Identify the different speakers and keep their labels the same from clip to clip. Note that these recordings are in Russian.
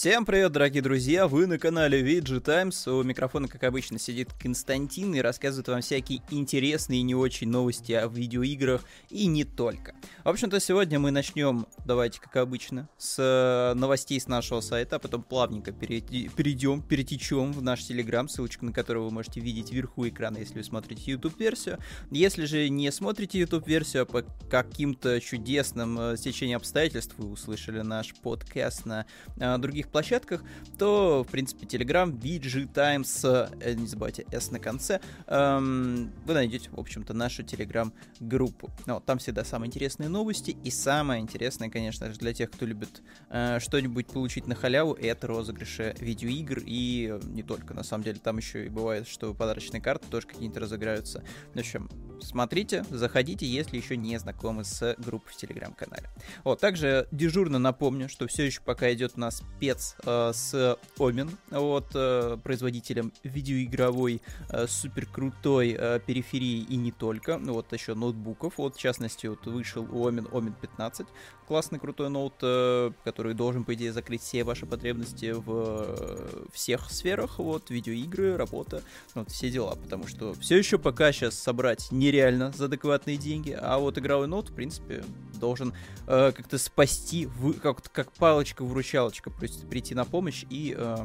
Speaker 1: Всем привет, дорогие друзья! Вы на канале VG Times. У микрофона, как обычно, сидит Константин и рассказывает вам всякие интересные и не очень новости о видеоиграх и не только. В общем-то, сегодня мы начнем, давайте, как обычно, с э, новостей с нашего сайта, а потом плавненько перейдем, перетечем в наш Телеграм, ссылочку на который вы можете видеть вверху экрана, если вы смотрите YouTube-версию. Если же не смотрите YouTube-версию, а по каким-то чудесным э, стечениям обстоятельств вы услышали наш подкаст на э, других других площадках, то, в принципе, Telegram, VG Times, э, не забывайте S на конце, эм, вы найдете, в общем-то, нашу Telegram-группу. Ну, там всегда самые интересные новости, и самое интересное, конечно же, для тех, кто любит э, что-нибудь получить на халяву, это розыгрыши видеоигр, и не только, на самом деле, там еще и бывает, что подарочные карты тоже какие-то разыграются. В общем, смотрите, заходите, если еще не знакомы с группой в Телеграм-канале. Вот, также дежурно напомню, что все еще пока идет у нас спец э, с Omen, вот, э, производителем видеоигровой э, супер э, периферии и не только, ну, вот еще ноутбуков, вот, в частности, вот вышел Omen, Omen 15, классный крутой ноут, э, который должен, по идее, закрыть все ваши потребности в э, всех сферах, вот, видеоигры, работа, вот, все дела, потому что все еще пока сейчас собрать не нереально за адекватные деньги, а вот игровой ноут, в принципе, должен э, как-то спасти, вы, как, как палочка-выручалочка прийти на помощь и э,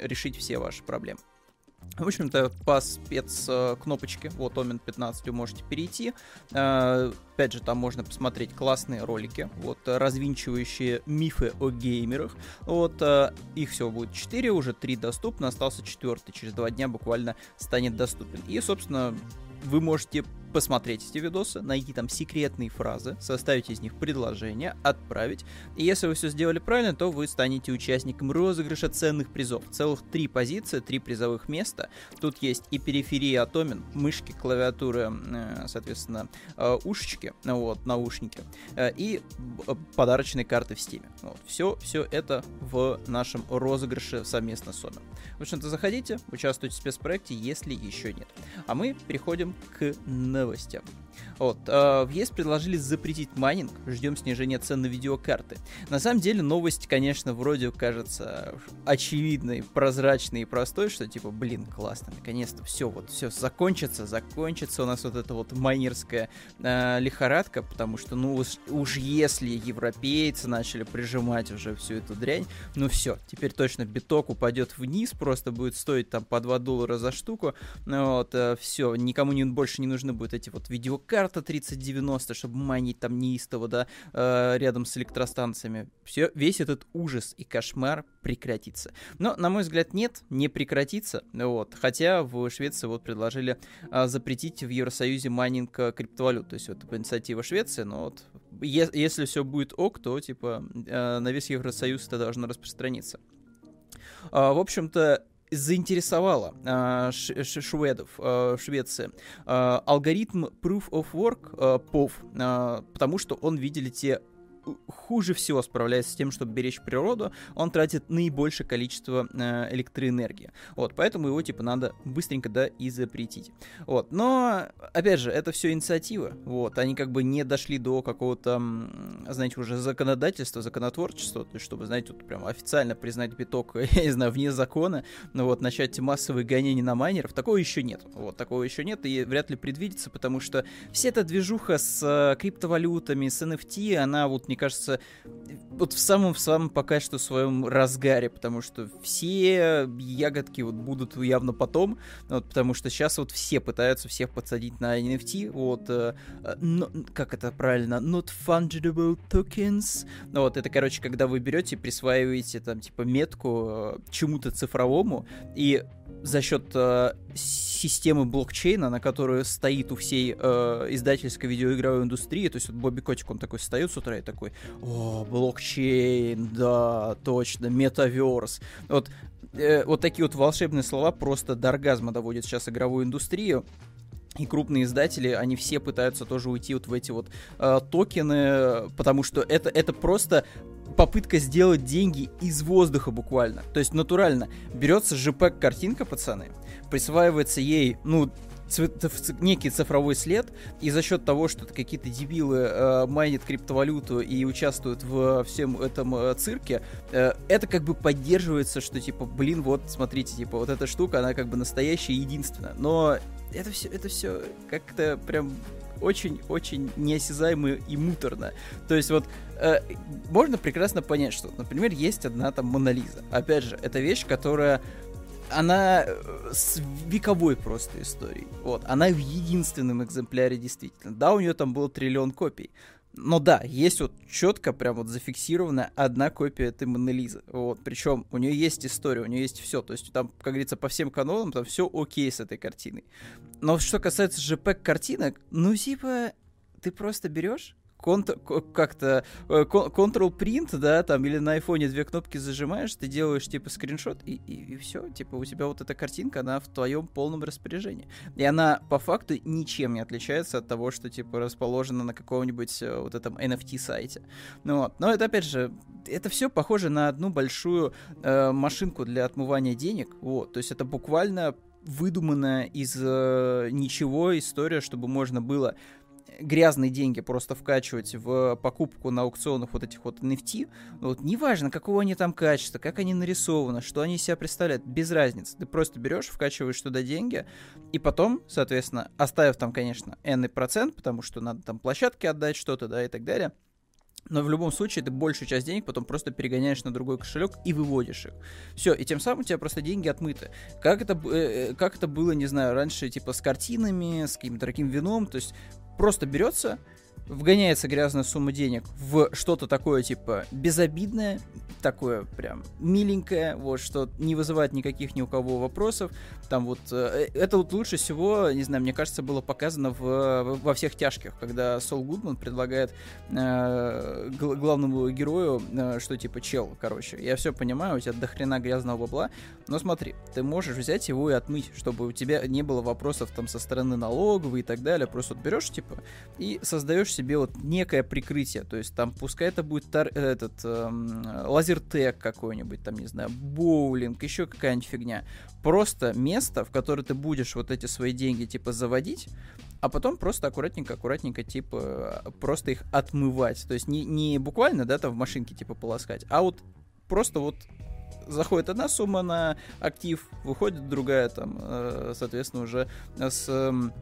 Speaker 1: решить все ваши проблемы. В общем-то, по спец-кнопочке, вот Omen 15 вы можете перейти. Э, опять же, там можно посмотреть классные ролики, вот, развинчивающие мифы о геймерах. Вот, э, их всего будет 4, уже 3 доступны, остался четвертый, через 2 дня буквально станет доступен. И, собственно, вы можете посмотреть эти видосы, найти там секретные фразы, составить из них предложение, отправить. И если вы все сделали правильно, то вы станете участником розыгрыша ценных призов. Целых три позиции, три призовых места. Тут есть и периферия Атомин, мышки, клавиатуры, э, соответственно, э, ушечки, вот, наушники, э, и подарочные карты в Steam. Вот, все, все это в нашем розыгрыше совместно с Омен. В общем-то, заходите, участвуйте в спецпроекте, если еще нет. А мы переходим к новостям. Вот, э, в ЕС предложили запретить майнинг, ждем снижения цен на видеокарты. На самом деле новость, конечно, вроде кажется очевидной, прозрачной и простой, что типа, блин, классно, наконец-то все, вот все закончится, закончится у нас вот эта вот майнерская э, лихорадка, потому что, ну уж, уж если европейцы начали прижимать уже всю эту дрянь, ну все, теперь точно биток упадет вниз, просто будет стоить там по 2 доллара за штуку, вот, э, все, никому не, больше не нужны будут эти вот видеокарты, карта 3090, чтобы майнить там неистово, да, э, рядом с электростанциями. Все, весь этот ужас и кошмар прекратится. Но, на мой взгляд, нет, не прекратится. Вот. Хотя в Швеции вот предложили э, запретить в Евросоюзе майнинг э, криптовалют. То есть вот инициатива Швеции, но вот е- если все будет ок, то типа э, на весь Евросоюз это должно распространиться. Uh, в общем-то, заинтересовало э, шведов э, в Швеции. Э, алгоритм Proof of Work э, POV, э, потому что он, видели те, хуже всего справляется с тем, чтобы беречь природу, он тратит наибольшее количество э, электроэнергии. Вот, поэтому его, типа, надо быстренько, да, и запретить. Вот, но, опять же, это все инициатива, вот, они как бы не дошли до какого-то, знаете, уже законодательства, законотворчества, то есть, чтобы, знаете, вот прям официально признать биток, я не знаю, вне закона, ну вот, начать массовые гонения на майнеров, такого еще нет, вот, такого еще нет, и вряд ли предвидится, потому что вся эта движуха с э, криптовалютами, с NFT, она вот мне кажется, вот в самом, в самом пока что своем разгаре, потому что все ягодки вот будут явно потом, вот, потому что сейчас вот все пытаются всех подсадить на NFT, вот, э, но, как это правильно, not fungible tokens, вот, это, короче, когда вы берете, присваиваете там, типа, метку э, чему-то цифровому, и за счет э, системы блокчейна, на которую стоит у всей э, издательской видеоигровой индустрии, то есть вот Бобби Котик, он такой встает с утра и такой, о, блокчейн, да, точно, метаверс. Вот, э, вот такие вот волшебные слова просто до оргазма доводят сейчас игровую индустрию. И крупные издатели, они все пытаются тоже уйти вот в эти вот э, токены, потому что это, это просто попытка сделать деньги из воздуха буквально. То есть натурально. Берется JPEG картинка, пацаны, присваивается ей, ну, некий цифровой след, и за счет того, что какие-то дебилы э, майнят криптовалюту и участвуют в всем этом э, цирке, э, это как бы поддерживается, что типа, блин, вот, смотрите, типа, вот эта штука, она как бы настоящая и единственная. Но это все, это все как-то прям очень-очень неосязаемо и муторно. То есть вот э, можно прекрасно понять, что, например, есть одна там Монолиза. Опять же, это вещь, которая она э, с вековой просто историей. Вот, она в единственном экземпляре действительно. Да, у нее там был триллион копий. Но да, есть вот четко прям вот зафиксированная одна копия этой Монолизы. Вот, причем у нее есть история, у нее есть все. То есть там, как говорится, по всем канонам там все окей с этой картиной. Но что касается JPEG картинок, ну типа ты просто берешь как-то э, Ctrl Print, да, там, или на айфоне две кнопки зажимаешь, ты делаешь, типа, скриншот, и, и, и все, типа, у тебя вот эта картинка, она в твоем полном распоряжении. И она, по факту, ничем не отличается от того, что, типа, расположена на каком-нибудь э, вот этом NFT-сайте. Ну вот, но это, опять же, это все похоже на одну большую э, машинку для отмывания денег, вот, то есть это буквально выдуманная из э, ничего история, чтобы можно было грязные деньги просто вкачивать в покупку на аукционах вот этих вот NFT, вот неважно, какого они там качества, как они нарисованы, что они себя представляют, без разницы. Ты просто берешь, вкачиваешь туда деньги, и потом, соответственно, оставив там, конечно, n процент, потому что надо там площадке отдать что-то, да, и так далее, но в любом случае ты большую часть денег потом просто перегоняешь на другой кошелек и выводишь их. Все, и тем самым у тебя просто деньги отмыты. Как это, э, э, как это было, не знаю, раньше, типа с картинами, с каким-то дорогим вином, то есть просто берется, вгоняется грязная сумма денег в что-то такое, типа, безобидное, такое прям миленькое, вот, что не вызывает никаких ни у кого вопросов. Там вот, э, это вот лучше всего, не знаю, мне кажется, было показано в, во всех тяжких, когда Сол Гудман предлагает э, главному герою, э, что типа, чел, короче, я все понимаю, у тебя дохрена грязного бабла, но смотри, ты можешь взять его и отмыть, чтобы у тебя не было вопросов там со стороны налоговой и так далее, просто вот берешь, типа, и создаешь себе вот некое прикрытие, то есть там пускай это будет тар, этот эм, лазертег какой-нибудь, там, не знаю, боулинг, еще какая-нибудь фигня. Просто место, в которое ты будешь вот эти свои деньги, типа, заводить, а потом просто аккуратненько-аккуратненько, типа, просто их отмывать. То есть не, не буквально, да, там в машинке, типа, полоскать, а вот просто вот заходит одна сумма на актив, выходит другая там, э, соответственно, уже с эм,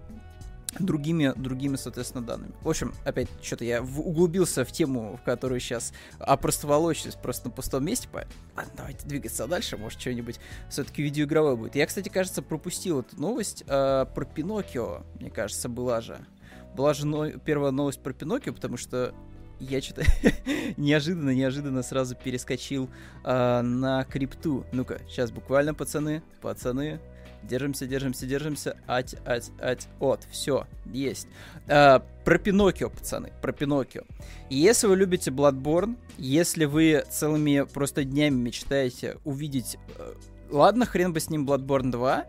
Speaker 1: другими, другими, соответственно, данными. В общем, опять, что-то я углубился в тему, в которую сейчас опростоволочусь просто на пустом месте, поэтому ладно, давайте двигаться дальше, может, что-нибудь все-таки видеоигровое будет. Я, кстати, кажется, пропустил эту новость э, про Пиноккио, мне кажется, была же. Была же но... первая новость про Пиноккио, потому что я что-то неожиданно, неожиданно сразу перескочил э, на крипту. Ну-ка, сейчас буквально, пацаны, пацаны, Держимся, держимся, держимся. Ать, ать, ать. Вот, все, есть. А, про Пиноккио, пацаны, про Пиноккио. Если вы любите Bloodborne, если вы целыми просто днями мечтаете увидеть... Э, ладно, хрен бы с ним Bloodborne 2.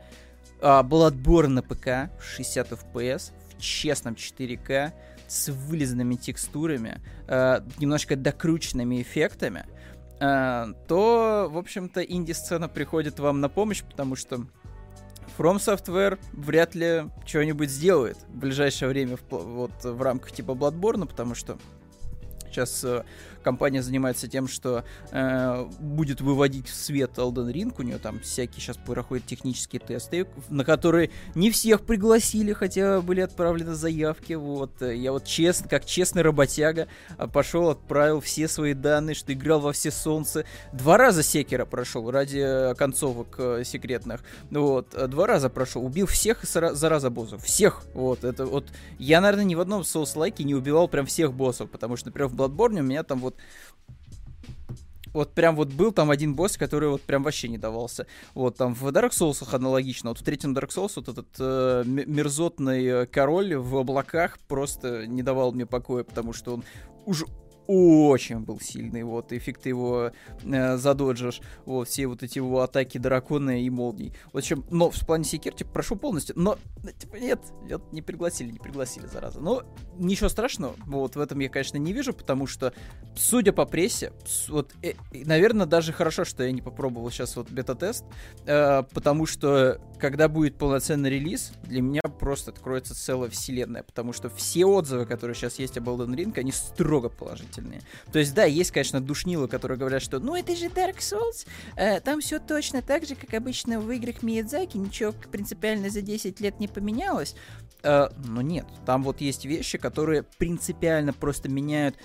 Speaker 1: А, Bloodborne на ПК 60 FPS в честном 4К с вылизанными текстурами, э, немножко докрученными эффектами, то, в общем-то, инди-сцена приходит вам на помощь, потому что From Software вряд ли что-нибудь сделает в ближайшее время в, вот в рамках типа Bloodborne, потому что сейчас э, компания занимается тем, что э, будет выводить в свет Elden Ring, у нее там всякие сейчас проходят технические тесты, на которые не всех пригласили, хотя были отправлены заявки, вот, я вот честно, как честный работяга, а, пошел, отправил все свои данные, что играл во все солнце, два раза Секера прошел ради концовок э, секретных, вот, два раза прошел, убил всех зараза боссов, всех, вот, это вот, я, наверное, ни в одном соус-лайке не убивал прям всех боссов, потому что, например, в Bloodborne у меня там вот вот прям вот был там один босс, который вот прям вообще не давался. Вот там в Dark Souls аналогично. Вот в третьем Dark Souls вот этот э, мерзотный король в облаках просто не давал мне покоя, потому что он уже очень был сильный, вот, эффект его э, задоджишь, вот, все вот эти его атаки дракона и молний. В общем, но в плане секир, типа, прошу полностью, но, типа, нет, нет, не пригласили, не пригласили, зараза. Но ничего страшного, вот, в этом я, конечно, не вижу, потому что, судя по прессе, вот, э, наверное, даже хорошо, что я не попробовал сейчас вот бета-тест, э, потому что, когда будет полноценный релиз, для меня просто откроется целая вселенная, потому что все отзывы, которые сейчас есть об Elden Ring, они строго положительные. То есть, да, есть, конечно, душнилы, которые говорят, что ну это же Dark Souls, э, там все точно так же, как обычно в играх Миядзаки, ничего принципиально за 10 лет не поменялось. Э, но нет, там вот есть вещи, которые принципиально просто меняют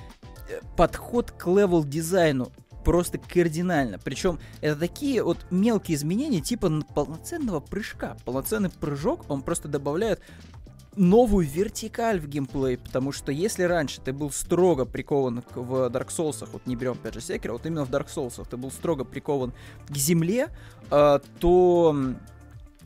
Speaker 1: э, подход к level-дизайну просто кардинально. Причем это такие вот мелкие изменения, типа полноценного прыжка. Полноценный прыжок, он просто добавляет новую вертикаль в геймплей, потому что если раньше ты был строго прикован к, в Dark Souls, вот не берем опять же Sekiro, вот именно в Dark Souls ты был строго прикован к земле, э, то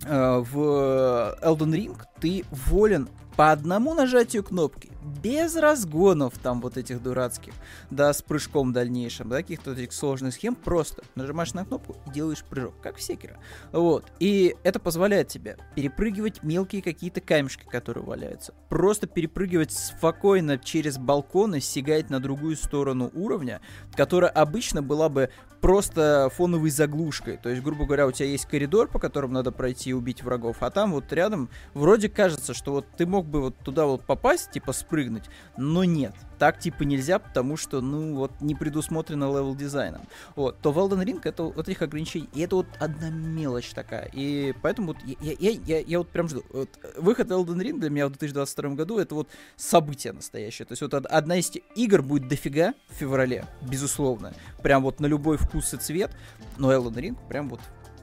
Speaker 1: э, в Elden Ring ты волен по одному нажатию кнопки, без разгонов там вот этих дурацких, да, с прыжком дальнейшим, да, каких-то этих сложных схем, просто нажимаешь на кнопку и делаешь прыжок, как в секера. Вот. И это позволяет тебе перепрыгивать мелкие какие-то камешки, которые валяются. Просто перепрыгивать спокойно через балкон и сигать на другую сторону уровня, которая обычно была бы просто фоновой заглушкой. То есть, грубо говоря, у тебя есть коридор, по которому надо пройти и убить врагов, а там вот рядом вроде кажется, что вот ты мог бы вот туда вот попасть, типа спрыгнуть, но нет так типа нельзя, потому что, ну, вот не предусмотрено level дизайном. Вот, то в Ring нету вот этих ограничений, и это вот одна мелочь такая. И поэтому вот я, я, я, я вот прям жду. Вот, выход Elden Ring для меня в 2022 году это вот событие настоящее. То есть вот одна из игр будет дофига в феврале, безусловно. Прям вот на любой вкус и цвет. Но Elden Ring прям вот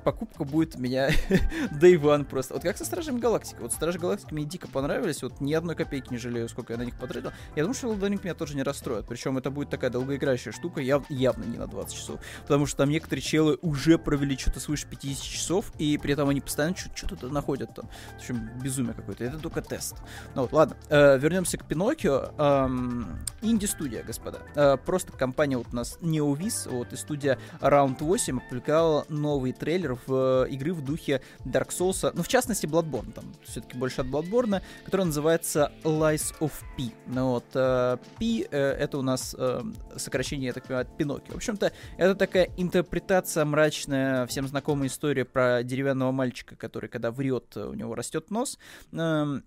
Speaker 1: покупка будет у меня Day One просто. Вот как со Стражами Галактики. Вот Стражи Галактики мне дико понравились, вот ни одной копейки не жалею, сколько я на них потратил. Я думаю, что Elden меня тоже не расстроит. Причем это будет такая долгоиграющая штука, яв явно не на 20 часов. Потому что там некоторые челы уже провели что-то свыше 50 часов, и при этом они постоянно что-то находят там. В общем, безумие какое-то. Это только тест. Ну вот, ладно. Э, вернемся к Пиноккио. Эм, инди-студия, господа. Э, просто компания вот у нас NeoVis, вот, и студия Round 8 опубликовала новый трейлер в э, игры в духе Dark Souls, ну, в частности, Bloodborne, там, все-таки больше от Bloodborne, который называется Lies of P. Ну, вот, э, P э, это у нас э, сокращение, я так понимаю, от Пиноккио. В общем-то, это такая интерпретация мрачная, всем знакомая история про деревянного мальчика, который, когда врет, у него растет нос. Э,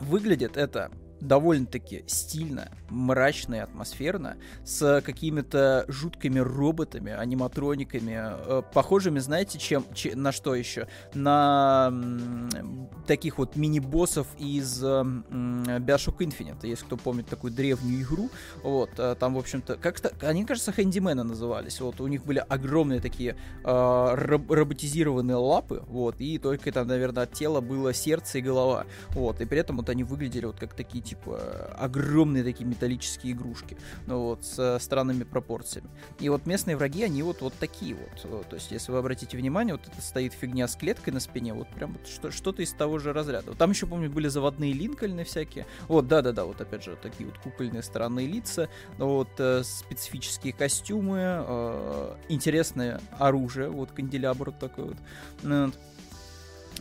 Speaker 1: выглядит это довольно-таки стильно, мрачно и атмосферно, с какими-то жуткими роботами, аниматрониками, э, похожими, знаете, чем, че, на что еще? На м, таких вот мини-боссов из м, Bioshock Infinite, если кто помнит такую древнюю игру, вот, э, там, в общем-то, как-то, они, кажется, хэндимены назывались, вот, у них были огромные такие э, роб роботизированные лапы, вот, и только там, наверное, от тела было сердце и голова, вот, и при этом вот они выглядели вот как такие типа огромные такие металлические игрушки, ну вот, с странными пропорциями. И вот местные враги, они вот, вот такие вот. То есть, если вы обратите внимание, вот это стоит фигня с клеткой на спине, вот прям вот что, что-то из того же разряда. Там еще, помню, были заводные линкольны всякие. Вот, да-да-да, вот опять же, такие вот кукольные странные лица, вот э, специфические костюмы, э, интересное оружие, вот канделябр такой вот.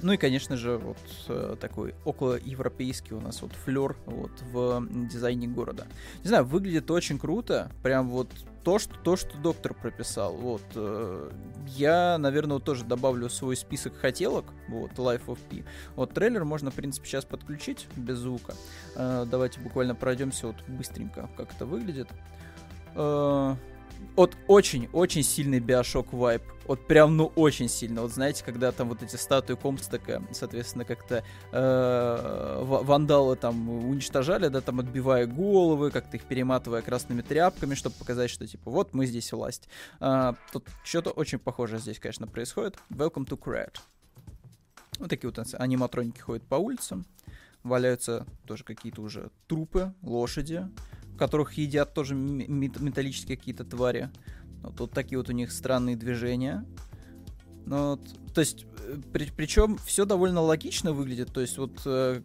Speaker 1: Ну, и, конечно же, вот э, такой около европейский у нас вот флер вот в дизайне города. Не знаю, выглядит очень круто, прям вот то, что, то, что доктор прописал. Вот, э, я, наверное, вот тоже добавлю свой список хотелок, вот, Life of P. Вот, трейлер можно, в принципе, сейчас подключить без звука. Э, давайте буквально пройдемся вот быстренько, как это выглядит. Вот очень-очень сильный биошок вайп. Вот прям, ну, очень сильно. Вот знаете, когда там вот эти статуи Комстека, соответственно, как-то э, вандалы там уничтожали, да, там отбивая головы, как-то их перематывая красными тряпками, чтобы показать, что, типа, вот мы здесь власть. Э, тут что-то очень похожее здесь, конечно, происходит. Welcome to Crat. Вот такие вот аниматроники ходят по улицам. Валяются тоже какие-то уже трупы, лошади которых едят тоже металлические какие-то твари. Вот, вот такие вот у них странные движения. Ну, вот, то есть, э, при, причем все довольно логично выглядит. То есть, вот э,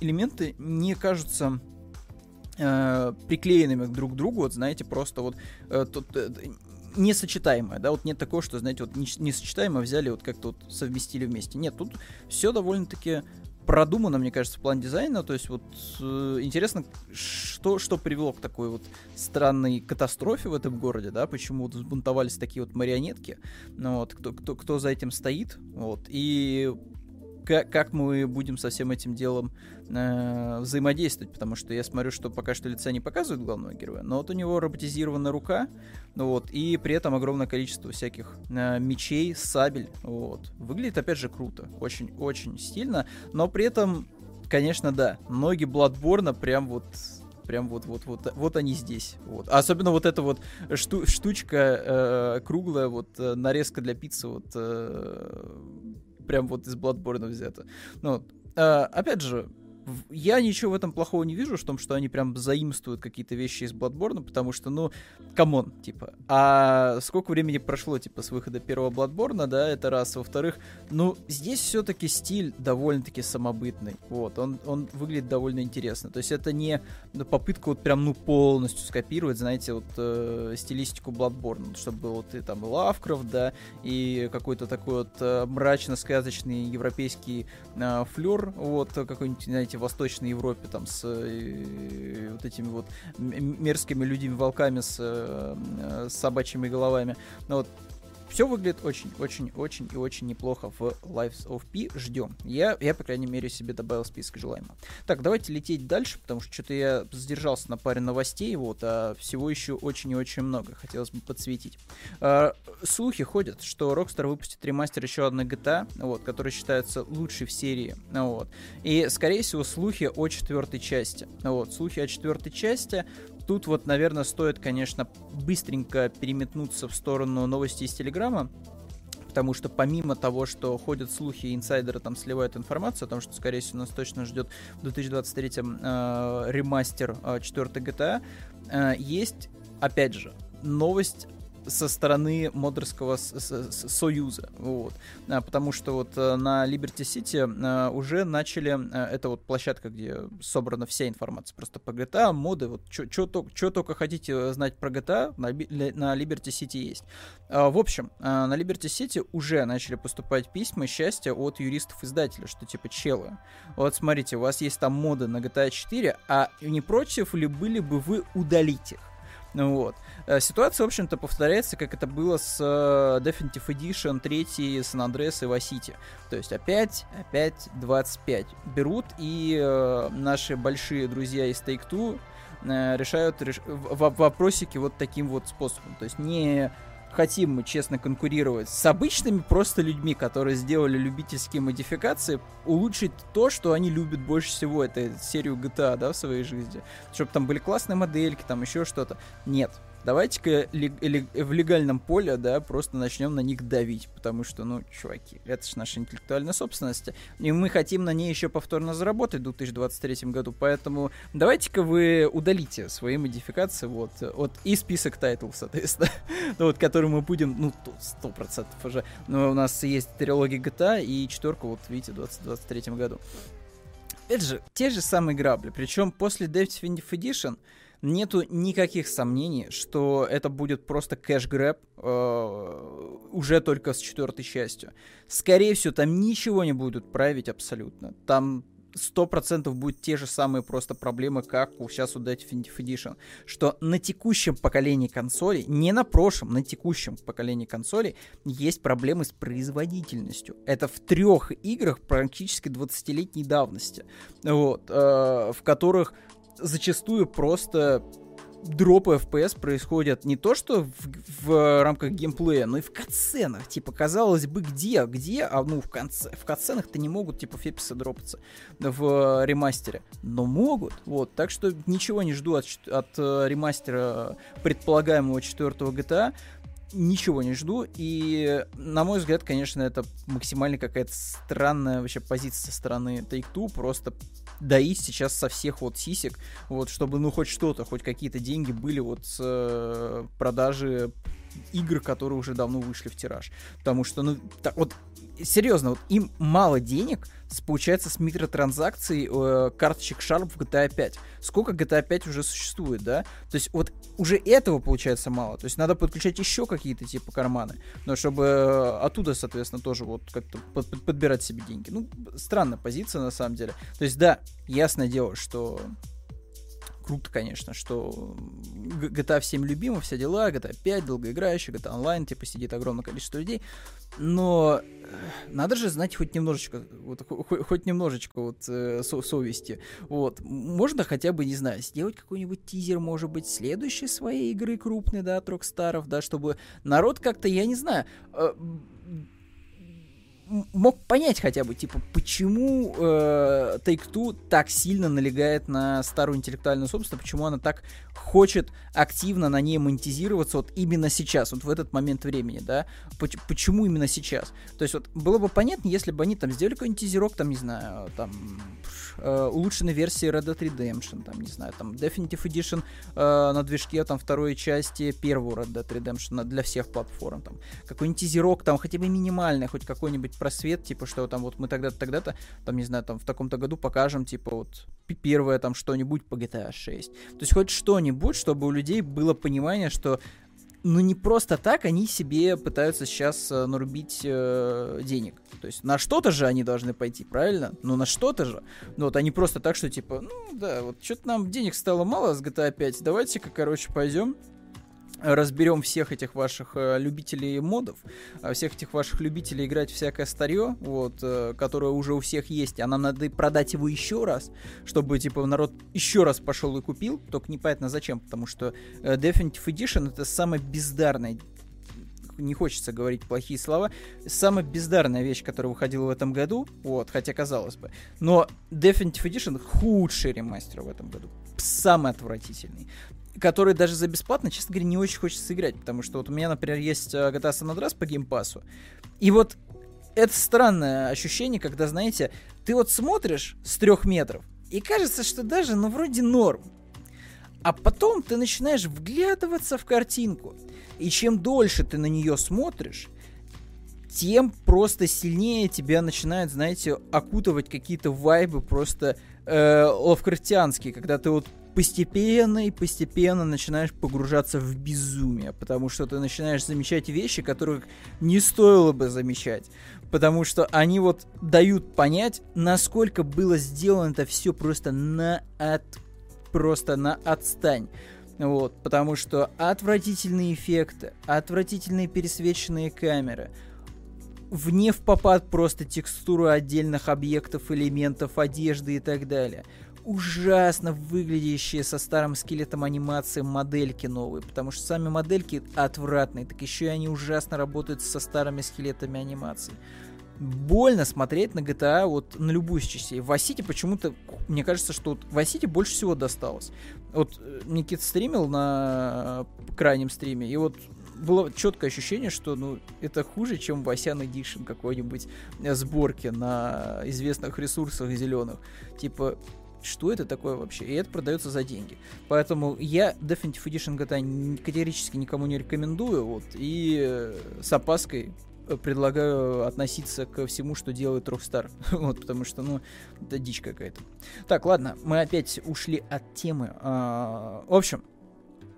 Speaker 1: элементы не кажутся э, приклеенными друг к другу, вот знаете, просто вот э, тут э, несочетаемое, да, вот нет такого, что, знаете, вот несочетаемое взяли, вот как-то вот совместили вместе. Нет, тут все довольно-таки продумано, мне кажется, в плане дизайна. То есть вот э, интересно, что, что привело к такой вот странной катастрофе в этом городе, да, почему вот взбунтовались такие вот марионетки, ну вот, кто, кто, кто за этим стоит, вот, и как, мы будем со всем этим делом э, взаимодействовать, потому что я смотрю, что пока что лица не показывают главного героя, но вот у него роботизированная рука, ну вот, и при этом огромное количество всяких э, мечей, сабель, вот. Выглядит, опять же, круто, очень-очень стильно, но при этом, конечно, да, ноги Бладборна прям вот прям вот вот вот вот они здесь вот особенно вот эта вот шту штучка э, круглая вот э, нарезка для пиццы вот э, прям вот из Bloodborne взято. Ну, э, опять же, я ничего в этом плохого не вижу, в том, что они прям заимствуют какие-то вещи из Bloodborne, потому что, ну, come on, типа. А сколько времени прошло, типа, с выхода первого Bloodborne, да, это раз. Во-вторых, ну, здесь все-таки стиль довольно-таки самобытный. Вот, он, он выглядит довольно интересно. То есть это не попытка вот прям, ну, полностью скопировать, знаете, вот э, стилистику Bloodborne, чтобы был вот и там Лавкрафт, да, и какой-то такой вот э, мрачно-сказочный европейский э, флер, вот, какой-нибудь, знаете, в Восточной Европе, там, с э, вот этими вот мерзкими людьми-волками с, э, с собачьими головами. Но вот все выглядит очень-очень-очень и очень неплохо в Lives of P. Ждем. Я, я, по крайней мере, себе добавил список желаемого. Так, давайте лететь дальше, потому что что-то я задержался на паре новостей, вот, а всего еще очень и очень много. Хотелось бы подсветить. А, слухи ходят, что Rockstar выпустит ремастер еще одной GTA, вот, который считается лучшей в серии. Вот. И, скорее всего, слухи о четвертой части. Вот, слухи о четвертой части тут вот, наверное, стоит, конечно, быстренько переметнуться в сторону новостей из Телеграма, потому что помимо того, что ходят слухи, инсайдеры там сливают информацию о том, что, скорее всего, нас точно ждет в 2023 э, ремастер э, 4 GTA, э, есть, опять же, новость со стороны модерского союза, вот, а, потому что вот э, на Liberty City а, уже начали, а, это вот площадка, где собрана вся информация просто по GTA, моды, вот что только хотите знать про GTA, на, на Liberty City есть. В общем, на Liberty City уже начали поступать письма счастья от юристов-издателя, что типа челы, вот смотрите, у вас есть там моды на GTA 4, а не против ли были бы вы удалить их? Ну вот. Э, ситуация, в общем-то, повторяется, как это было с uh, Definitive Edition 3, San Andreas и Vice То есть опять, опять 25 берут, и uh, наши большие друзья из Take-Two uh, решают реш... вопросики вот таким вот способом. То есть не хотим мы честно конкурировать с обычными просто людьми, которые сделали любительские модификации, улучшить то, что они любят больше всего, это серию GTA, да, в своей жизни. Чтобы там были классные модельки, там еще что-то. Нет, давайте-ка в легальном поле, да, просто начнем на них давить, потому что, ну, чуваки, это же наша интеллектуальная собственность, и мы хотим на ней еще повторно заработать в 2023 году, поэтому давайте-ка вы удалите свои модификации, вот, вот и список тайтлов, соответственно, ну, вот, который мы будем, ну, сто процентов уже, но у нас есть трилогия GTA и четверка, вот, видите, в 2023 году. Это же те же самые грабли, причем после Definitive Edition нету никаких сомнений, что это будет просто кэш-грэб э, уже только с четвертой частью. Скорее всего, там ничего не будут править абсолютно. Там сто процентов будут те же самые просто проблемы, как у сейчас у Definitive Edition. Что на текущем поколении консолей, не на прошлом, на текущем поколении консолей, есть проблемы с производительностью. Это в трех играх практически 20-летней давности. Вот, э, в которых зачастую просто дропы FPS происходят не то что в, в рамках геймплея, но и в катсценах. Типа, казалось бы, где, где, а ну в, конце, в катсценах-то не могут, типа, феписы дропаться в ремастере. Но могут, вот. Так что ничего не жду от, от э, ремастера предполагаемого четвертого GTA ничего не жду. И, на мой взгляд, конечно, это максимально какая-то странная вообще позиция со стороны Take-Two. Просто доить сейчас со всех вот сисек, вот, чтобы, ну, хоть что-то, хоть какие-то деньги были вот с э, продажи игр, которые уже давно вышли в тираж. Потому что, ну, так, вот серьезно, вот им мало денег, получается, с микротранзакцией э, карточек Sharp в GTA 5. Сколько GTA 5 уже существует, да? То есть вот уже этого получается мало. То есть надо подключать еще какие-то типа карманы, но чтобы э, оттуда, соответственно, тоже вот как-то под, под, подбирать себе деньги. Ну, странная позиция на самом деле. То есть да, ясное дело, что круто, конечно, что GTA всем любима, все дела, GTA 5 долгоиграющий, GTA Online, типа сидит огромное количество людей, но э, надо же знать хоть немножечко, вот, хоть немножечко вот э, со совести. Вот. Можно хотя бы, не знаю, сделать какой-нибудь тизер, может быть, следующей своей игры крупной, да, от Рокстаров, да, чтобы народ как-то, я не знаю, э, мог понять хотя бы, типа, почему э, Take-Two так сильно налегает на старую интеллектуальную собственность, почему она так хочет активно на ней монетизироваться вот именно сейчас, вот в этот момент времени, да, почему именно сейчас. То есть вот было бы понятно, если бы они там сделали какой-нибудь тизерок, там, не знаю, там, э, улучшенной версии Red Dead Redemption, там, не знаю, там, Definitive Edition э, на движке, там, второй части первого Red Dead Redemption для всех платформ, там, какой-нибудь тизерок, там, хотя бы минимальный, хоть какой-нибудь просвет, типа, что там вот мы тогда-то, тогда-то, там, не знаю, там, в таком-то году покажем, типа, вот, первое там что-нибудь по GTA 6. То есть хоть что-нибудь, чтобы у людей было понимание, что ну не просто так они себе пытаются сейчас э, нарубить э, денег. То есть на что-то же они должны пойти, правильно? Ну на что-то же. Ну вот они просто так, что типа, ну да, вот что-то нам денег стало мало с GTA 5, давайте-ка, короче, пойдем разберем всех этих ваших э, любителей модов, э, всех этих ваших любителей играть всякое старье, вот, э, которое уже у всех есть, а нам надо продать его еще раз, чтобы, типа, народ еще раз пошел и купил, только непонятно зачем, потому что Definitive Edition это самое бездарное не хочется говорить плохие слова, самая бездарная вещь, которая выходила в этом году, вот, хотя казалось бы, но Definitive Edition худший ремастер в этом году, самый отвратительный который даже за бесплатно, честно говоря, не очень хочется играть, потому что вот у меня, например, есть э, GTA San Andreas по геймпасу, и вот это странное ощущение, когда, знаете, ты вот смотришь с трех метров, и кажется, что даже, ну, вроде норм. А потом ты начинаешь вглядываться в картинку. И чем дольше ты на нее смотришь, тем просто сильнее тебя начинают, знаете, окутывать какие-то вайбы просто э, лавкрафтианские, когда ты вот постепенно и постепенно начинаешь погружаться в безумие, потому что ты начинаешь замечать вещи, которых не стоило бы замечать, потому что они вот дают понять, насколько было сделано это все просто на от просто на отстань. Вот, потому что отвратительные эффекты, отвратительные пересвеченные камеры, вне в попад просто текстуру отдельных объектов, элементов, одежды и так далее – ужасно выглядящие со старым скелетом анимации модельки новые, потому что сами модельки отвратные, так еще и они ужасно работают со старыми скелетами анимации. Больно смотреть на GTA вот на любую из частей. В Vice почему-то, мне кажется, что вот Vice больше всего досталось. Вот э, Никита стримил на крайнем стриме, и вот было четкое ощущение, что ну, это хуже, чем Васян Edition какой-нибудь э, сборки на известных ресурсах зеленых. Типа, что это такое вообще? И это продается за деньги. Поэтому я Definitive Edition GTA категорически никому не рекомендую. Вот, и э, с опаской э, предлагаю относиться ко всему, что делает Rockstar. вот, потому что, ну, это дичь какая-то. Так, ладно, мы опять ушли от темы. А, в общем,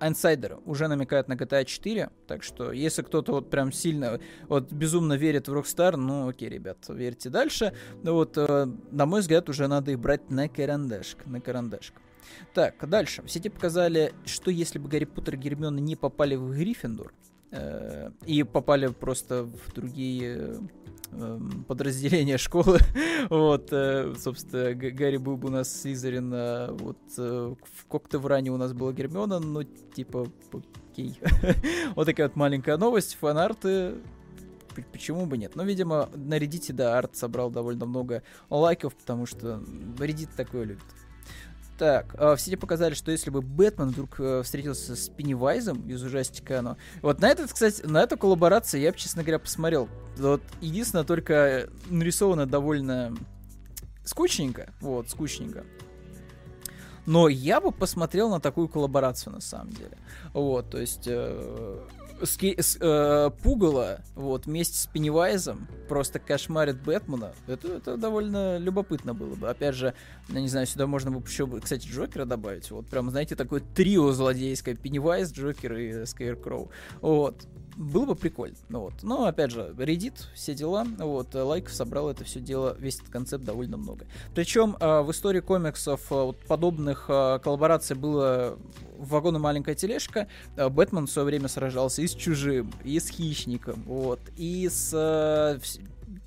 Speaker 1: инсайдеры уже намекают на GTA 4, так что если кто-то вот прям сильно, вот безумно верит в Rockstar, ну окей, ребят, верьте дальше. Ну вот, э, на мой взгляд, уже надо их брать на карандашик, на карандашик. Так, дальше. В сети показали, что если бы Гарри Поттер и Гермиона не попали в Гриффиндор, э, и попали просто в другие подразделение школы. вот, э, собственно, Гарри был бы у нас Слизерин, а вот э, в Кокте в ране у нас была Гермиона, но типа, окей. вот такая вот маленькая новость, фанарты, почему бы нет? Ну, видимо, на Reddit, да, арт собрал довольно много лайков, потому что Reddit такое любит. Так, э, в сети показали, что если бы Бэтмен вдруг э, встретился с Пеннивайзом из ужастика оно. Вот на этот, кстати, на эту коллаборацию я бы, честно говоря, посмотрел. Вот единственное, только нарисовано довольно скучненько. Вот, скучненько. Но я бы посмотрел на такую коллаборацию на самом деле. Вот, то есть... Э, с, э, пугало, вот, вместе с Пеннивайзом просто кошмарит Бэтмена, это, это довольно любопытно было бы. Опять же, я не знаю, сюда можно бы еще, кстати, Джокера добавить. Вот прям, знаете, такое трио злодейское. Пеннивайз, Джокер и Скейркроу. Вот было бы прикольно. Вот. Но, опять же, Reddit, все дела, вот, лайков собрал это все дело, весь этот концепт довольно много. Причем э, в истории комиксов э, вот, подобных э, коллабораций было вагон и маленькая тележка. Э, Бэтмен в свое время сражался и с Чужим, и с Хищником, вот, и с э,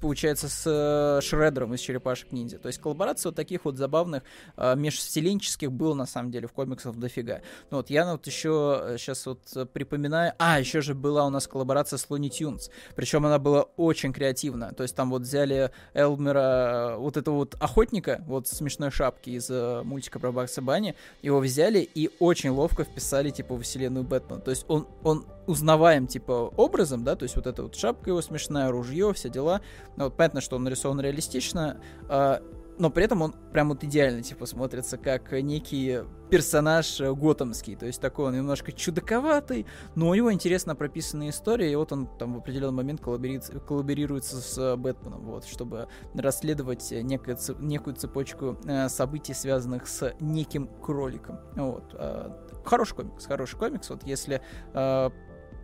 Speaker 1: получается, с э, Шреддером из Черепашек Ниндзя. То есть коллаборация вот таких вот забавных э, межвселенческих было, на самом деле, в комиксах дофига. Ну вот я вот еще сейчас э, вот э, припоминаю... А, еще же была у нас коллаборация с Looney Tunes. Причем она была очень креативна. То есть там вот взяли Элмера, вот этого вот охотника, вот смешной шапки из э, мультика про Бакса Банни, его взяли и очень ловко вписали, типа, в вселенную Бэтмена. То есть он, он узнаваем, типа, образом, да, то есть вот эта вот шапка его смешная, ружье, все дела. Ну, вот понятно, что он нарисован реалистично, э, но при этом он прям вот идеально, типа, смотрится как некий персонаж готомский, то есть такой он немножко чудаковатый, но у него интересно прописанная история, и вот он там в определенный момент коллаборируется, коллаборируется с Бэтменом, вот, чтобы расследовать некую, некую цепочку э, событий, связанных с неким кроликом, вот. Э, хороший комикс, хороший комикс, вот, если э,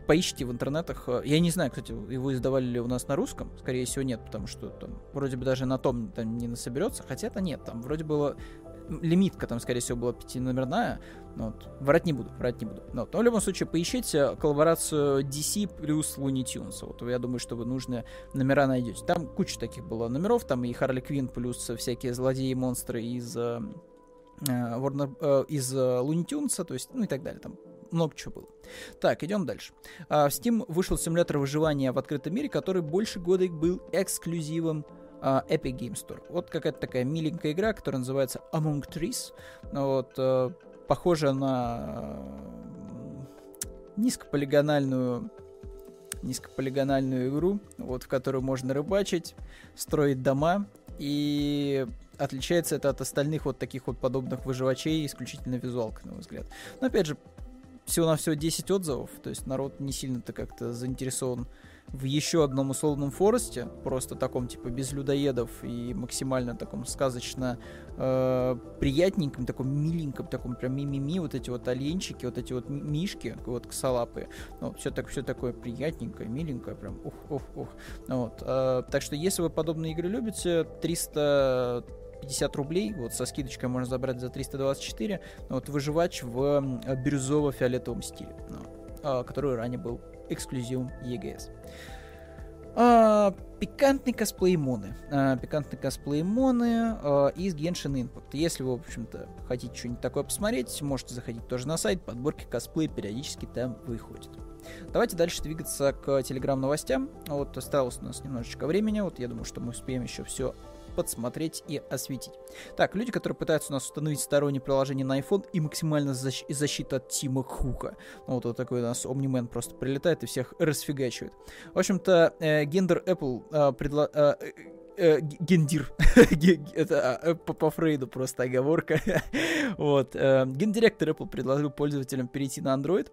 Speaker 1: поищите в интернетах. Э, я не знаю, кстати, его издавали ли у нас на русском. Скорее всего, нет, потому что там вроде бы даже на том там не насоберется. Хотя это нет, там вроде было лимитка там, скорее всего, была пятиномерная. Вот. Врать не буду, врать не буду. Вот. Но в любом случае, поищите коллаборацию DC плюс Looney Tunes. Вот я думаю, что вы нужные номера найдете. Там куча таких было номеров. Там и Харли Квин плюс всякие злодеи и монстры из э, Warner, э, из Tunes, то есть, ну и так далее. Там много чего было. Так, идем дальше. А, в Steam вышел симулятор выживания в открытом мире, который больше года был эксклюзивом а, Epic Game Store. Вот какая-то такая миленькая игра, которая называется Among Trees. Вот, а, похожа на низкополигональную низкополигональную игру, вот, в которую можно рыбачить, строить дома, и отличается это от остальных вот таких вот подобных выживачей исключительно визуалкой, на мой взгляд. Но опять же, всего-навсего 10 отзывов, то есть народ не сильно-то как-то заинтересован в еще одном условном Форесте, просто таком типа без людоедов и максимально таком сказочно э, приятненьком, таком миленьком, таком прям мимими, вот эти вот оленчики, вот эти вот мишки, вот косолапые, ну, все, так, все такое приятненькое, миленькое, прям ух, ух, ух. Вот, э, так что если вы подобные игры любите, 300 50 рублей, вот со скидочкой можно забрать за 324, вот выживач в бирюзово-фиолетовом стиле, а, который ранее был эксклюзивом EGS. А, пикантный косплей Моны. А, пикантный косплей Моны а, из Genshin Impact. Если вы, в общем-то, хотите что-нибудь такое посмотреть, можете заходить тоже на сайт, подборки косплей периодически там выходят. Давайте дальше двигаться к телеграм-новостям. Вот осталось у нас немножечко времени. Вот я думаю, что мы успеем еще все подсмотреть и осветить. Так, люди, которые пытаются у нас установить стороннее приложение на iPhone и максимально защ- защита от Тима Хука. Ну, вот, вот такой у нас Omni-Man просто прилетает и всех расфигачивает. В общем-то, э, гендер Apple э, предла... Э, э, э гендир. Это а, э, по Фрейду просто оговорка. вот. Э, гендиректор Apple предложил пользователям перейти на Android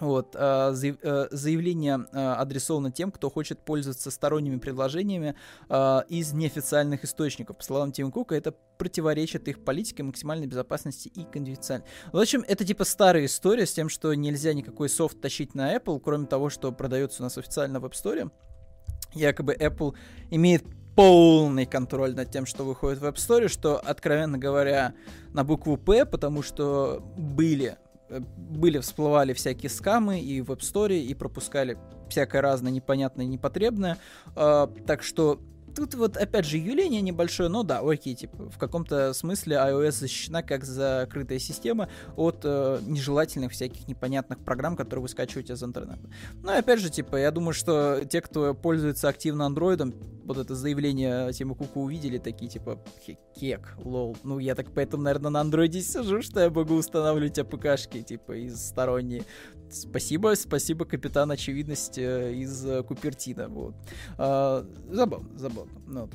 Speaker 1: вот, а, э, заявление а, адресовано тем, кто хочет пользоваться сторонними предложениями а, из неофициальных источников. По словам Тима Кука, это противоречит их политике максимальной безопасности и конфиденциальности. В общем, это типа старая история с тем, что нельзя никакой софт тащить на Apple, кроме того, что продается у нас официально в App Store. Якобы Apple имеет полный контроль над тем, что выходит в App Store, что, откровенно говоря, на букву П, потому что были были, всплывали всякие скамы и в App Store, и пропускали всякое разное непонятное и непотребное. Э, так что тут вот, опять же, юление небольшое, но да, окей, типа, в каком-то смысле iOS защищена как закрытая система от э, нежелательных всяких непонятных программ, которые вы скачиваете из интернета. Ну опять же, типа, я думаю, что те, кто пользуется активно андроидом, вот это заявление Тима Кука увидели, такие, типа, кек, лол. Ну, я так поэтому, наверное, на андроиде сижу, что я могу устанавливать АПКшки, типа, из сторонние. Спасибо, спасибо, капитан очевидность э, из э, Купертина. Вот. А, забавно, забавно. Ну,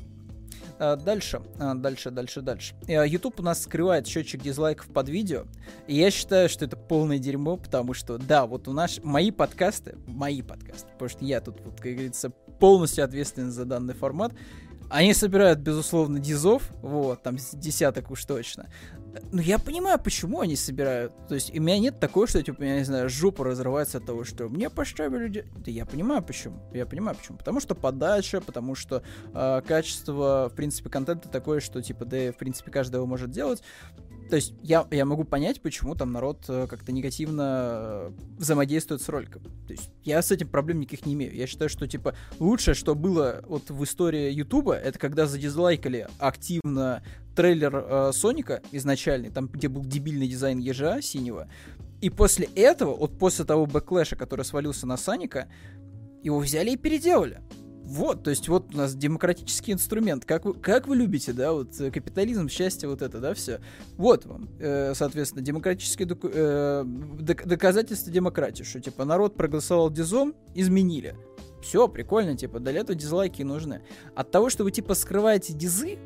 Speaker 1: А, дальше, а, дальше, дальше, дальше. А, YouTube у нас скрывает счетчик дизлайков под видео. И я считаю, что это полное дерьмо, потому что, да, вот у нас мои подкасты, мои подкасты, потому что я тут, вот, как говорится, полностью ответственен за данный формат. Они собирают, безусловно, дизов, вот, там десяток уж точно. Ну, я понимаю, почему они собирают. То есть, у меня нет такого, что, типа, я не знаю, жопа разрывается от того, что мне поставили... Ди... Да я понимаю, почему. Я понимаю, почему. Потому что подача, потому что э, качество, в принципе, контента такое, что, типа, да, в принципе, каждый его может делать. То есть я, я могу понять, почему там народ э, как-то негативно э, взаимодействует с роликом. То есть я с этим проблем никаких не имею. Я считаю, что типа лучшее, что было вот в истории Ютуба, это когда задизлайкали активно трейлер э, Соника изначальный, там где был дебильный дизайн ежа синего. И после этого, вот после того backlash а, который свалился на Саника, его взяли и переделали. Вот, то есть вот у нас демократический инструмент. Как вы, как вы любите, да, вот э, капитализм, счастье, вот это, да, все. Вот вам, э, соответственно, демократические доку- э, док- доказательства демократии, что, типа, народ проголосовал дизом, изменили. Все, прикольно, типа, для этого дизлайки нужны. От того, что вы, типа, скрываете дизы,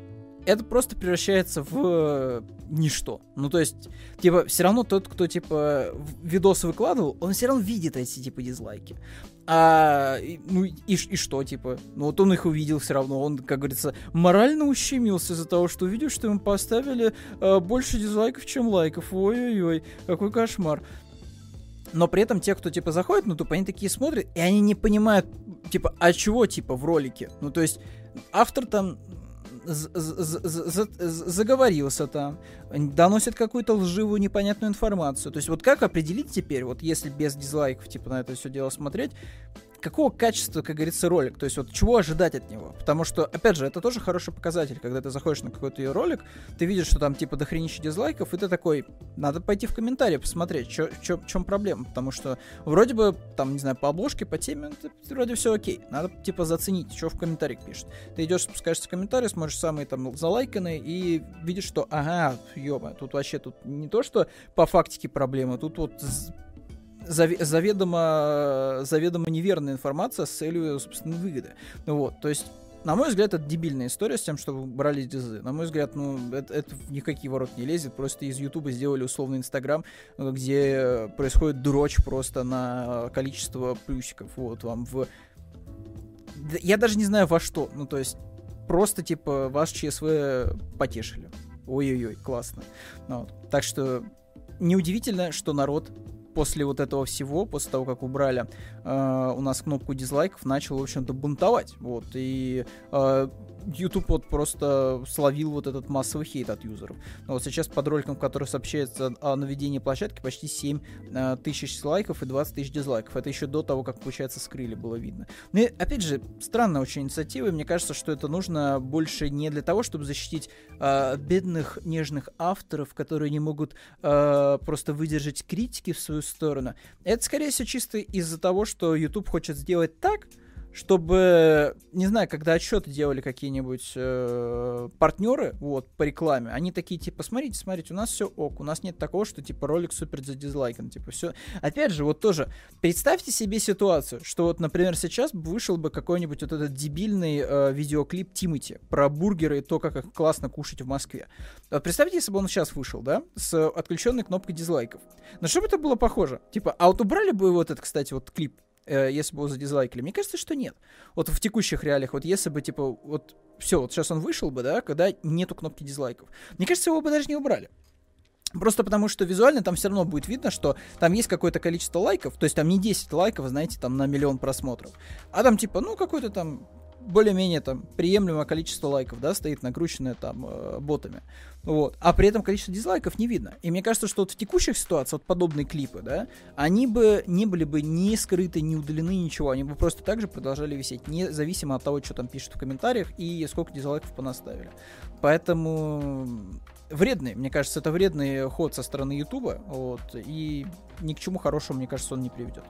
Speaker 1: это просто превращается в э, ничто. Ну, то есть, типа, все равно тот, кто, типа, видосы выкладывал, он все равно видит эти, типа, дизлайки. А, ну и, и что, типа? Ну вот он их увидел все равно. Он, как говорится, морально ущемился из-за того, что увидел, что ему поставили э, больше дизлайков, чем лайков. Ой-ой-ой, какой кошмар. Но при этом те, кто, типа, заходит, ну, тупо они такие смотрят, и они не понимают, типа, а чего, типа, в ролике? Ну, то есть, автор там заговорился там, доносит какую-то лживую непонятную информацию. То есть вот как определить теперь, вот если без дизлайков типа на это все дело смотреть, какого качества, как говорится, ролик, то есть вот чего ожидать от него, потому что, опять же, это тоже хороший показатель, когда ты заходишь на какой-то ее ролик, ты видишь, что там типа дохренища дизлайков, и ты такой, надо пойти в комментарии посмотреть, чё, чё, в чем проблема, потому что вроде бы, там, не знаю, по обложке, по теме, это, вроде все окей, надо типа заценить, что в комментариях пишет. Ты идешь, спускаешься в комментарии, смотришь самые там залайканные и видишь, что, ага, ёба, тут вообще тут не то, что по фактике проблемы, тут вот заведомо, заведомо неверная информация с целью, собственно, выгоды. Вот, то есть на мой взгляд, это дебильная история с тем, что брали дизы. На мой взгляд, ну, это, это в никакие ворот не лезет. Просто из Ютуба сделали условный Инстаграм, где происходит дрочь просто на количество плюсиков. Вот вам в... Я даже не знаю во что. Ну, то есть, просто, типа, ваш ЧСВ потешили. Ой-ой-ой, классно. Ну, вот. Так что неудивительно, что народ после вот этого всего, после того, как убрали э, у нас кнопку дизлайков, начал, в общем-то, бунтовать. Вот, и э, YouTube вот просто словил вот этот массовый хейт от юзеров. Но вот сейчас под роликом, который сообщается о наведении площадки, почти 7 э, тысяч лайков и 20 тысяч дизлайков. Это еще до того, как, получается, скрыли, было видно. Ну и, опять же, странная очень инициатива, мне кажется, что это нужно больше не для того, чтобы защитить э, бедных, нежных авторов, которые не могут э, просто выдержать критики в свою сторону. Это, скорее всего, чисто из-за того, что YouTube хочет сделать так, чтобы, не знаю, когда отчеты делали какие-нибудь э, партнеры, вот, по рекламе, они такие, типа, смотрите, смотрите, у нас все ок, у нас нет такого, что, типа, ролик супер за дизлайком, типа, все. Опять же, вот тоже, представьте себе ситуацию, что вот, например, сейчас вышел бы какой-нибудь вот этот дебильный э, видеоклип Тимати про бургеры и то, как их классно кушать в Москве. Вот представьте, если бы он сейчас вышел, да, с отключенной кнопкой дизлайков. На что бы это было похоже? Типа, а вот убрали бы вот этот, кстати, вот клип, э, если бы его задизлайкали? Мне кажется, что нет. Вот в текущих реалиях, вот если бы, типа, вот все, вот сейчас он вышел бы, да, когда нету кнопки дизлайков. Мне кажется, его бы даже не убрали. Просто потому, что визуально там все равно будет видно, что там есть какое-то количество лайков, то есть там не 10 лайков, знаете, там на миллион просмотров, а там типа, ну, какой-то там более-менее там приемлемое количество лайков, да, стоит накрученное там э, ботами. Вот. А при этом количество дизлайков не видно. И мне кажется, что вот в текущих ситуациях, вот подобные клипы, да, они бы не были бы ни скрыты, ни удалены, ничего. Они бы просто так же продолжали висеть, независимо от того, что там пишут в комментариях и сколько дизлайков понаставили. Поэтому вредный, мне кажется, это вредный ход со стороны Ютуба, вот, и ни к чему хорошему, мне кажется, он не приведет.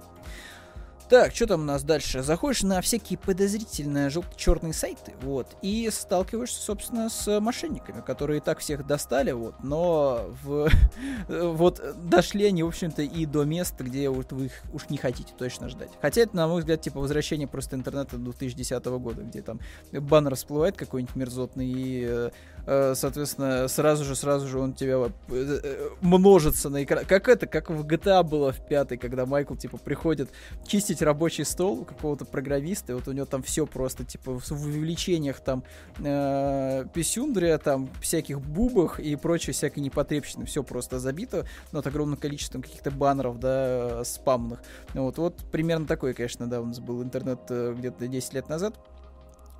Speaker 1: Так, что там у нас дальше? Заходишь на всякие подозрительные желто-черные сайты, вот, и сталкиваешься, собственно, с мошенниками, которые и так всех достали, вот, но в, вот дошли они, в общем-то, и до места, где вот вы их уж не хотите точно ждать. Хотя это, на мой взгляд, типа возвращение просто интернета 2010 года, где там баннер всплывает какой-нибудь мерзотный, и э, соответственно, сразу же, сразу же он тебя э, э, множится на экран. Как это, как в GTA было в пятой, когда Майкл, типа, приходит чистить рабочий стол у какого-то программиста, и вот у него там все просто, типа, в увеличениях там э, писюндрия, там, всяких бубах и прочее, всякой непотребщины. Все просто забито, но от огромным количеством каких-то баннеров, да, спамных. Вот, вот примерно такой, конечно, да, у нас был интернет где-то 10 лет назад.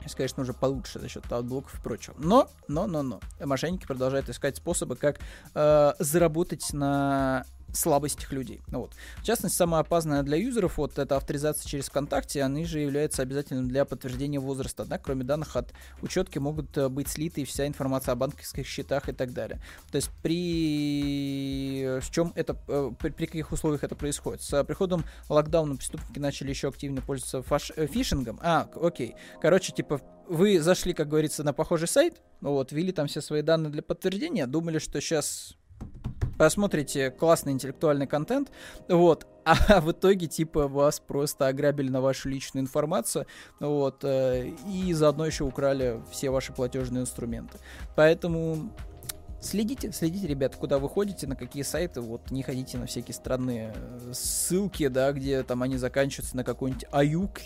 Speaker 1: Сейчас, конечно, уже получше за счет адблоков и прочего. Но, но, но, но. Мошенники продолжают искать способы, как э, заработать на слабостях людей. Ну, вот. В частности, самое опасное для юзеров вот это авторизация через ВКонтакте, они же являются обязательным для подтверждения возраста. Однако, кроме данных от учетки, могут э, быть слиты вся информация о банковских счетах и так далее. То есть при в чем это, э, при, при каких условиях это происходит? С приходом локдауна преступники начали еще активно пользоваться фаш, э, фишингом. А, окей. Короче, типа вы зашли, как говорится, на похожий сайт, ну вот, ввели там все свои данные для подтверждения, думали, что сейчас посмотрите классный интеллектуальный контент, вот, а в итоге, типа, вас просто ограбили на вашу личную информацию, вот, э, и заодно еще украли все ваши платежные инструменты. Поэтому Следите, следите, ребят, куда вы ходите, на какие сайты, вот не ходите на всякие странные э, ссылки, да, где там они заканчиваются на какой-нибудь аюк,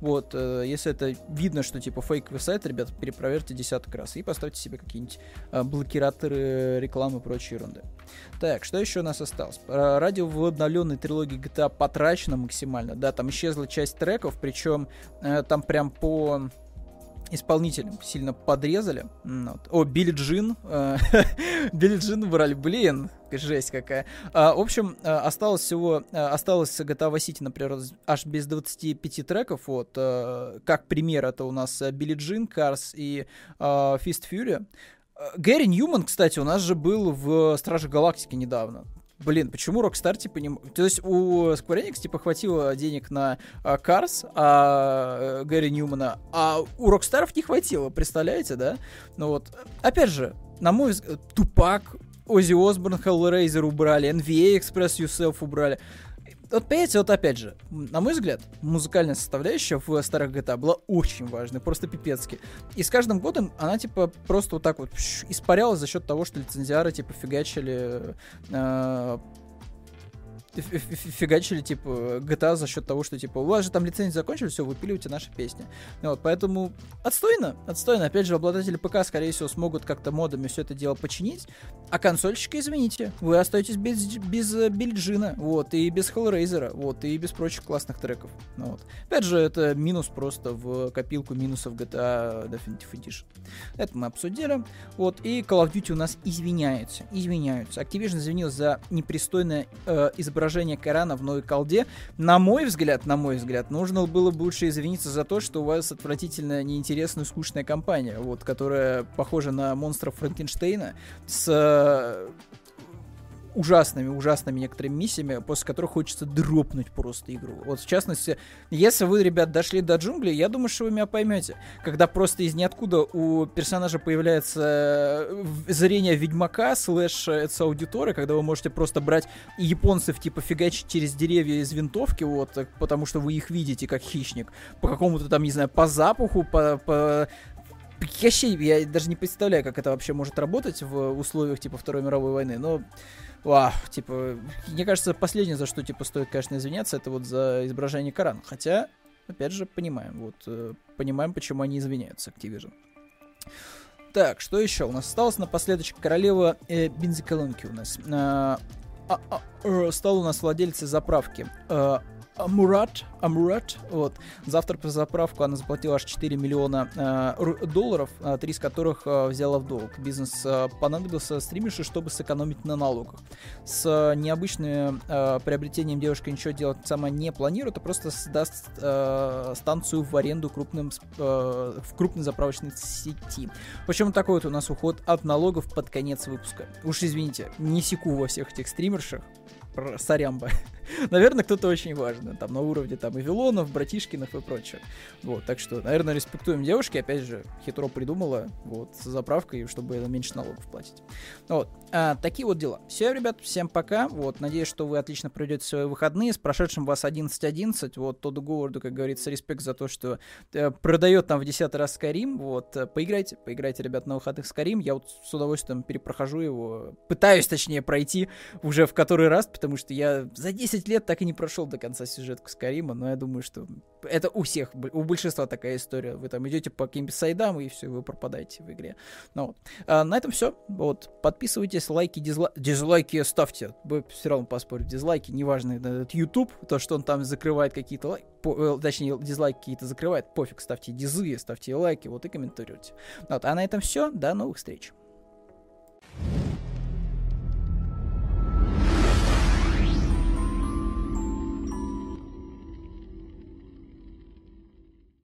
Speaker 1: вот, э, если это видно, что типа фейковый сайт, ребят, перепроверьте десяток раз и поставьте себе какие-нибудь э, блокираторы рекламы и прочей ерунды. Так, что еще у нас осталось? Ради в обновленной трилогии GTA потрачено максимально, да, там исчезла часть треков, причем э, там прям по исполнителям сильно подрезали. Вот. О, Билли Джин. Э, Билли Джин брали. Блин, жесть какая. А, в общем, э, осталось всего... Э, осталось GTA Vice City, например, аж без 25 треков. Вот. Как пример, это у нас Билли Джин, Cars и Fist Fury. Гэри Ньюман, кстати, у нас же был в Страже Галактики недавно блин, почему Rockstar, типа, не... То есть у Square Enix, типа, хватило денег на а, Cars, а, Гэри Ньюмана, а у Rockstar не хватило, представляете, да? Ну вот, опять же, на мой взгляд, Тупак, Оззи Осборн, Hellraiser убрали, NVA Express Yourself убрали вот понимаете, вот опять же, на мой взгляд, музыкальная составляющая в старых GTA была очень важной, просто пипецки. И с каждым годом она, типа, просто вот так вот испарялась за счет того, что лицензиары, типа, фигачили э, фигачили, типа, GTA за счет того, что, типа, у вас же там лицензии закончились, все, выпиливайте наши песни. Вот, поэтому отстойно, отстойно. Опять же, обладатели ПК, скорее всего, смогут как-то модами все это дело починить, а консольщики, извините, вы остаетесь без, без э, Бильджина, вот, и без Hellraiser, вот, и без прочих классных треков. Ну, вот. Опять же, это минус просто в копилку минусов GTA Definitive Edition. Это мы обсудили. Вот, и Call of Duty у нас извиняется, извиняются. Activision извинил за непристойное э, изображение изображение Корана в новой колде, на мой взгляд, на мой взгляд, нужно было бы лучше извиниться за то, что у вас отвратительно неинтересная, скучная компания, вот, которая похожа на монстров Франкенштейна с ужасными, ужасными некоторыми миссиями, после которых хочется дропнуть просто игру. Вот в частности, если вы, ребят, дошли до джунглей, я думаю, что вы меня поймете. Когда просто из ниоткуда у персонажа появляется э, зрение ведьмака, слэш это аудиторы, когда вы можете просто брать японцев, типа, фигачить через деревья из винтовки, вот, э, потому что вы их видите как хищник, по какому-то там, не знаю, по запаху, по, по я, я даже не представляю, как это вообще может работать в условиях типа Второй мировой войны, но Вау, типа, мне кажется, последнее, за что, типа, стоит, конечно, извиняться, это вот за изображение Корана. Хотя, опять же, понимаем, вот, э, понимаем, почему они извиняются, Activision. Так, что еще? У нас осталось напоследочек королева э, бензоколонки у нас. Э, а, а, э, стал у нас владельцей заправки. Э, Амурат, Амурат, вот, завтра по заправку она заплатила аж 4 миллиона э, долларов, э, три из которых э, взяла в долг. Бизнес э, понадобился стримерше, чтобы сэкономить на налогах. С э, необычным э, приобретением девушка ничего делать сама не планирует, а просто сдаст э, станцию в аренду крупным, э, в крупной заправочной сети. Почему такой вот у нас уход от налогов под конец выпуска? Уж извините, не секу во всех этих стримершах, сорямба. наверное, кто-то очень важный, там, на уровне, там, Эвилонов, Братишкинов и прочих. Вот, так что, наверное, респектуем девушки, опять же, хитро придумала, вот, с заправкой, чтобы меньше налогов платить. Вот, а, такие вот дела. Все, ребят, всем пока, вот, надеюсь, что вы отлично проведете свои выходные, с прошедшим вас 11.11, вот, Тодду Говарду, как говорится, респект за то, что э, продает там в десятый раз Skyrim, вот, поиграйте, поиграйте, ребят, на выходных Skyrim, я вот с удовольствием перепрохожу его, пытаюсь, точнее, пройти уже в который раз, потому что я за 10 лет так и не прошел до конца сюжетку Скарима, но я думаю, что это у всех, у большинства такая история. Вы там идете по каким-то сайдам, и все, вы пропадаете в игре. Ну вот. А, на этом все. Вот. Подписывайтесь, лайки, дизла... дизлайки ставьте. Вы все равно поспорить, дизлайки, неважно, это YouTube, то, что он там закрывает какие-то лайки, по, э, точнее, дизлайки какие-то закрывает, пофиг, ставьте дизы, ставьте лайки, вот и комментируйте. Вот. А на этом все. До новых встреч.